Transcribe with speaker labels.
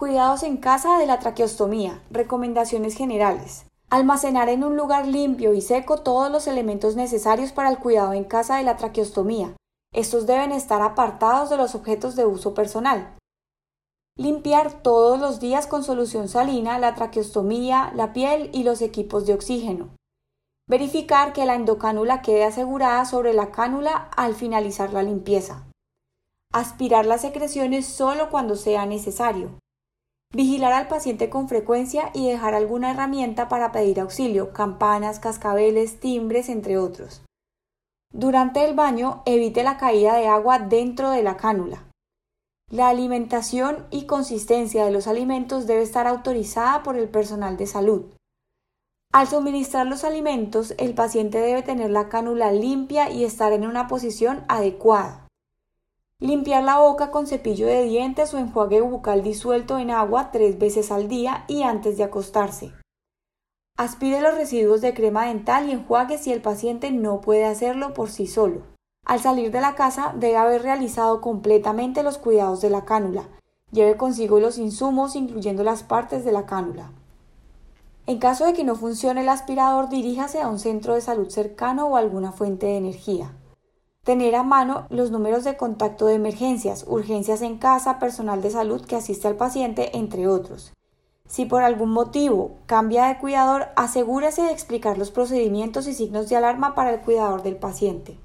Speaker 1: Cuidados en casa de la traqueostomía. Recomendaciones generales. Almacenar en un lugar limpio y seco todos los elementos necesarios para el cuidado en casa de la traqueostomía. Estos deben estar apartados de los objetos de uso personal. Limpiar todos los días con solución salina la traqueostomía, la piel y los equipos de oxígeno. Verificar que la endocánula quede asegurada sobre la cánula al finalizar la limpieza. Aspirar las secreciones solo cuando sea necesario. Vigilar al paciente con frecuencia y dejar alguna herramienta para pedir auxilio, campanas, cascabeles, timbres, entre otros. Durante el baño, evite la caída de agua dentro de la cánula. La alimentación y consistencia de los alimentos debe estar autorizada por el personal de salud. Al suministrar los alimentos, el paciente debe tener la cánula limpia y estar en una posición adecuada. Limpiar la boca con cepillo de dientes o enjuague bucal disuelto en agua tres veces al día y antes de acostarse. Aspire los residuos de crema dental y enjuague si el paciente no puede hacerlo por sí solo. Al salir de la casa debe haber realizado completamente los cuidados de la cánula. Lleve consigo los insumos incluyendo las partes de la cánula. En caso de que no funcione el aspirador, diríjase a un centro de salud cercano o alguna fuente de energía. Tener a mano los números de contacto de emergencias, urgencias en casa, personal de salud que asiste al paciente, entre otros. Si por algún motivo cambia de cuidador, asegúrese de explicar los procedimientos y signos de alarma para el cuidador del paciente.